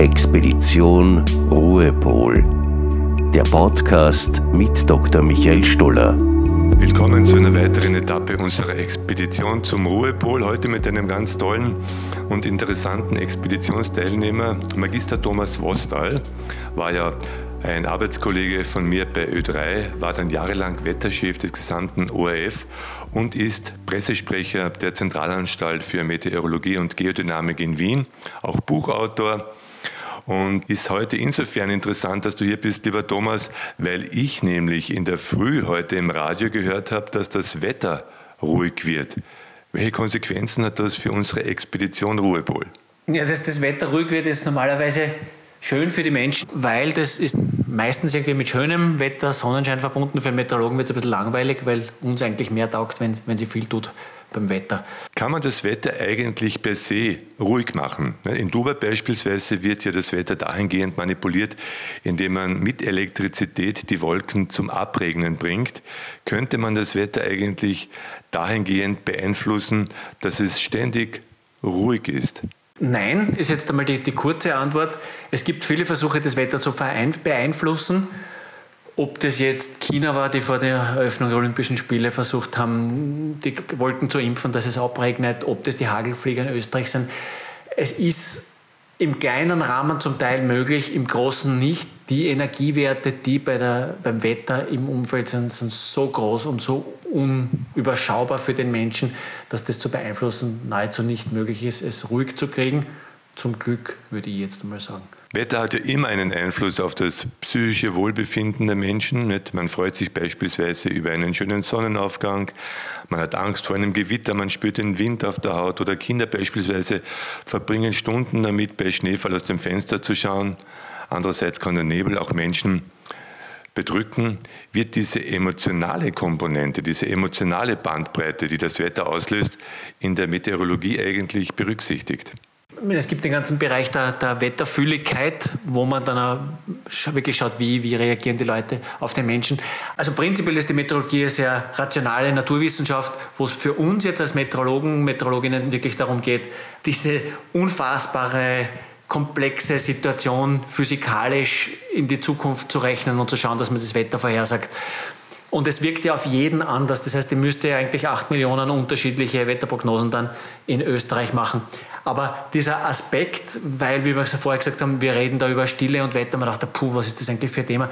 Expedition Ruhepol. Der Podcast mit Dr. Michael Stoller. Willkommen zu einer weiteren Etappe unserer Expedition zum Ruhepol. Heute mit einem ganz tollen und interessanten Expeditionsteilnehmer. Magister Thomas Vostal war ja ein Arbeitskollege von mir bei Ö3 war dann jahrelang Wetterchef des gesamten ORF und ist Pressesprecher der Zentralanstalt für Meteorologie und Geodynamik in Wien, auch Buchautor und ist heute insofern interessant, dass du hier bist, lieber Thomas, weil ich nämlich in der Früh heute im Radio gehört habe, dass das Wetter ruhig wird. Welche Konsequenzen hat das für unsere Expedition Ruhepol? Ja, dass das Wetter ruhig wird, ist normalerweise schön für die Menschen, weil das ist meistens irgendwie mit schönem Wetter, Sonnenschein verbunden. Für Meteorologen wird es ein bisschen langweilig, weil uns eigentlich mehr taugt, wenn, wenn sie viel tut beim Wetter. Kann man das Wetter eigentlich per se ruhig machen? In Dubai beispielsweise wird ja das Wetter dahingehend manipuliert, indem man mit Elektrizität die Wolken zum Abregnen bringt. Könnte man das Wetter eigentlich dahingehend beeinflussen, dass es ständig ruhig ist? Nein, ist jetzt einmal die, die kurze Antwort. Es gibt viele Versuche, das Wetter zu beeinflussen. Ob das jetzt China war, die vor der Eröffnung der Olympischen Spiele versucht haben, die Wolken zu impfen, dass es abregnet, ob das die Hagelflieger in Österreich sind. Es ist im kleinen Rahmen zum Teil möglich, im großen nicht. Die Energiewerte, die bei der, beim Wetter im Umfeld sind, sind so groß und so unüberschaubar für den Menschen, dass das zu beeinflussen nahezu nicht möglich ist, es ruhig zu kriegen. Zum Glück, würde ich jetzt einmal sagen. Wetter hat ja immer einen Einfluss auf das psychische Wohlbefinden der Menschen. Nicht? Man freut sich beispielsweise über einen schönen Sonnenaufgang, man hat Angst vor einem Gewitter, man spürt den Wind auf der Haut oder Kinder beispielsweise verbringen Stunden damit, bei Schneefall aus dem Fenster zu schauen. Andererseits kann der Nebel auch Menschen bedrücken, wird diese emotionale Komponente, diese emotionale Bandbreite, die das Wetter auslöst, in der Meteorologie eigentlich berücksichtigt. Es gibt den ganzen Bereich der, der Wetterfühligkeit, wo man dann wirklich schaut, wie, wie reagieren die Leute auf den Menschen. Also prinzipiell ist die Meteorologie eine sehr rationale Naturwissenschaft, wo es für uns jetzt als Meteorologen, Meteorologinnen wirklich darum geht, diese unfassbare komplexe Situation physikalisch in die Zukunft zu rechnen und zu schauen, dass man das Wetter vorhersagt. Und es wirkt ja auf jeden anders. Das heißt, ich müsste ja eigentlich acht Millionen unterschiedliche Wetterprognosen dann in Österreich machen. Aber dieser Aspekt, weil, wie wir vorher gesagt haben, wir reden da über Stille und Wetter, man dachte, puh, was ist das eigentlich für ein Thema?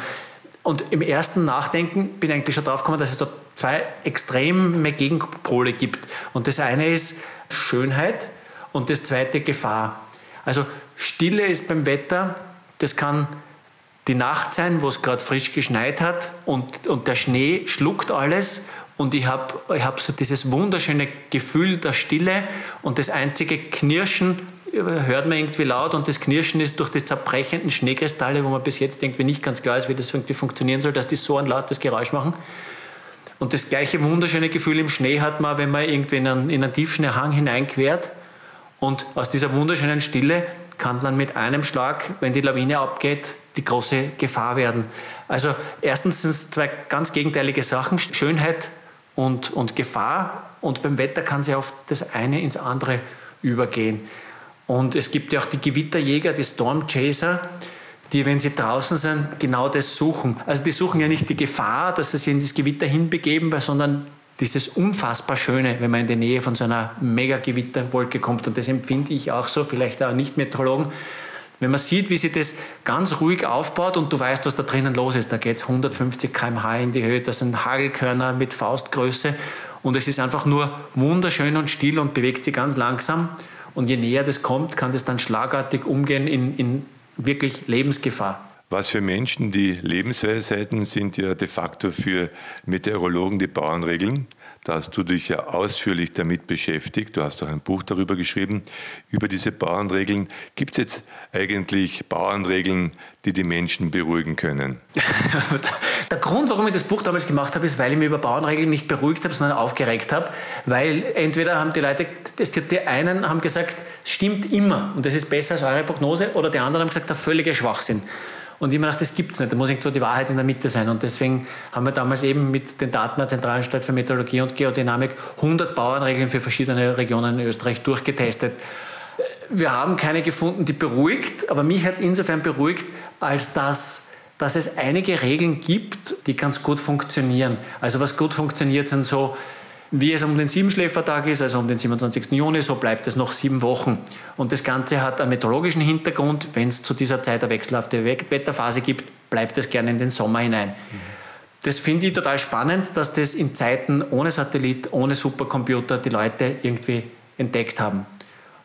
Und im ersten Nachdenken bin ich eigentlich schon drauf gekommen, dass es dort zwei extreme Gegenpole gibt. Und das eine ist Schönheit und das zweite Gefahr. Also Stille ist beim Wetter, das kann die Nacht sein, wo es gerade frisch geschneit hat und, und der Schnee schluckt alles und ich habe ich hab so dieses wunderschöne Gefühl der Stille und das einzige Knirschen hört man irgendwie laut und das Knirschen ist durch die zerbrechenden Schneekristalle, wo man bis jetzt irgendwie nicht ganz klar ist, wie das irgendwie funktionieren soll, dass die so ein lautes Geräusch machen. Und das gleiche wunderschöne Gefühl im Schnee hat man, wenn man irgendwie in einen, in einen Tiefschneehang hineinquert und aus dieser wunderschönen Stille kann dann mit einem Schlag, wenn die Lawine abgeht, die große Gefahr werden. Also erstens sind es zwei ganz gegenteilige Sachen, Schönheit und, und Gefahr. Und beim Wetter kann sie auf das eine ins andere übergehen. Und es gibt ja auch die Gewitterjäger, die Stormchaser, die, wenn sie draußen sind, genau das suchen. Also die suchen ja nicht die Gefahr, dass sie sich in das Gewitter hinbegeben, sondern dieses unfassbar Schöne, wenn man in die Nähe von so einer Mega-Gewitterwolke kommt. Und das empfinde ich auch so, vielleicht auch Nicht-Meteorologen. Wenn man sieht, wie sie das ganz ruhig aufbaut und du weißt, was da drinnen los ist, da geht es 150 km/h in die Höhe, das sind Hagelkörner mit Faustgröße und es ist einfach nur wunderschön und still und bewegt sich ganz langsam. Und je näher das kommt, kann das dann schlagartig umgehen in, in wirklich Lebensgefahr. Was für Menschen die Lebensweisheiten sind ja de facto für Meteorologen die Bauernregeln. Da hast du dich ja ausführlich damit beschäftigt. Du hast auch ein Buch darüber geschrieben, über diese Bauernregeln. Gibt es jetzt eigentlich Bauernregeln, die die Menschen beruhigen können? Der Grund, warum ich das Buch damals gemacht habe, ist, weil ich mich über Bauernregeln nicht beruhigt habe, sondern aufgeregt habe. Weil entweder haben die Leute, die einen haben gesagt, stimmt immer und das ist besser als eure Prognose, oder die anderen haben gesagt, der völlige Schwachsinn. Und ich mir gedacht, das gibt es nicht, da muss irgendwo die Wahrheit in der Mitte sein. Und deswegen haben wir damals eben mit den Daten der Zentralanstalt für Meteorologie und Geodynamik 100 Bauernregeln für verschiedene Regionen in Österreich durchgetestet. wir haben keine gefunden, die beruhigt, aber mich hat es insofern beruhigt, als dass dass es einige Regeln gibt, die ganz gut funktionieren. Also was gut funktioniert, sind so, wie es um den Siebenschläfertag ist, also um den 27. Juni, so bleibt es noch sieben Wochen. Und das Ganze hat einen meteorologischen Hintergrund. Wenn es zu dieser Zeit eine wechselhafte Wetterphase gibt, bleibt es gerne in den Sommer hinein. Das finde ich total spannend, dass das in Zeiten ohne Satellit, ohne Supercomputer die Leute irgendwie entdeckt haben.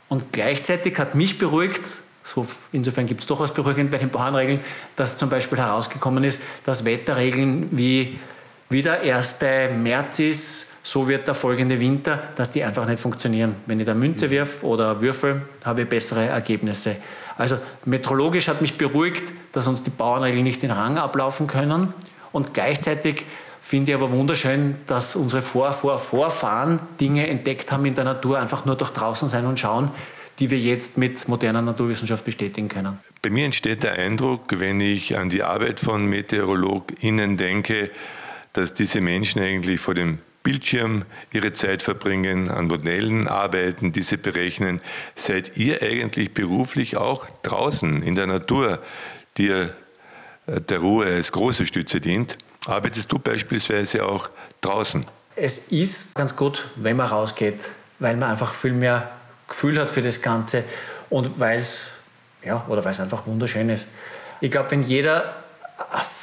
Und gleichzeitig hat mich beruhigt, so, insofern gibt es doch was beruhigend bei den Bauernregeln, dass zum Beispiel herausgekommen ist, dass Wetterregeln wie, wie der 1. März ist, so wird der folgende Winter, dass die einfach nicht funktionieren. Wenn ich da Münze wirf oder Würfel, habe ich bessere Ergebnisse. Also meteorologisch hat mich beruhigt, dass uns die Bauernregeln nicht den Rang ablaufen können. Und gleichzeitig finde ich aber wunderschön, dass unsere Vor Vor Vorfahren Dinge entdeckt haben in der Natur, einfach nur durch draußen sein und schauen, die wir jetzt mit moderner Naturwissenschaft bestätigen können. Bei mir entsteht der Eindruck, wenn ich an die Arbeit von MeteorologInnen denke, dass diese Menschen eigentlich vor dem Bildschirm ihre Zeit verbringen, an Modellen arbeiten, diese berechnen. Seid ihr eigentlich beruflich auch draußen in der Natur, die äh, der Ruhe als große Stütze dient? Arbeitest du beispielsweise auch draußen? Es ist ganz gut, wenn man rausgeht, weil man einfach viel mehr Gefühl hat für das Ganze und weil es ja, einfach wunderschön ist. Ich glaube, wenn jeder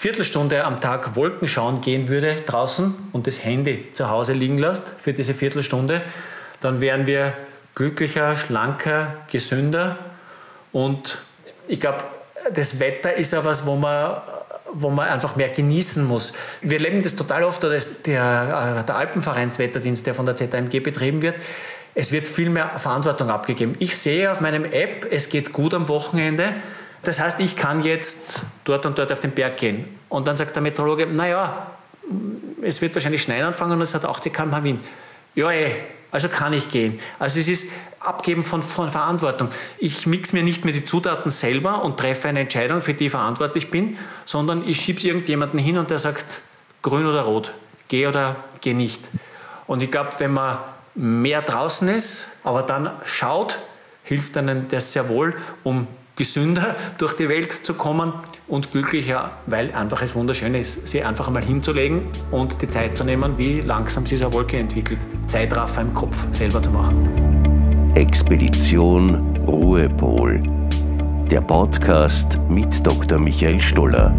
Viertelstunde am Tag Wolken schauen gehen würde draußen und das Handy zu Hause liegen lässt für diese Viertelstunde, dann wären wir glücklicher, schlanker, gesünder und ich glaube, das Wetter ist ja was, wo man, wo man einfach mehr genießen muss. Wir leben das total oft, oder der, der Alpenvereinswetterdienst, der von der ZMG betrieben wird, es wird viel mehr Verantwortung abgegeben. Ich sehe auf meinem App, es geht gut am Wochenende, das heißt, ich kann jetzt dort und dort auf den Berg gehen. Und dann sagt der Meteorologe, naja, es wird wahrscheinlich schneien anfangen und es hat 80 km/h Wind. Ja, eh, also kann ich gehen. Also es ist Abgeben von, von Verantwortung. Ich mix mir nicht mehr die Zutaten selber und treffe eine Entscheidung, für die ich verantwortlich bin, sondern ich schiebe es irgendjemanden hin und der sagt, grün oder rot, geh oder geh nicht. Und ich glaube, wenn man mehr draußen ist, aber dann schaut, hilft einem das sehr wohl, um gesünder durch die Welt zu kommen und glücklicher, weil einfach es wunderschön ist, sie einfach einmal hinzulegen und die Zeit zu nehmen, wie langsam sich so eine Wolke entwickelt. Zeitraffer im Kopf selber zu machen. Expedition Ruhepol. Der Podcast mit Dr. Michael Stoller.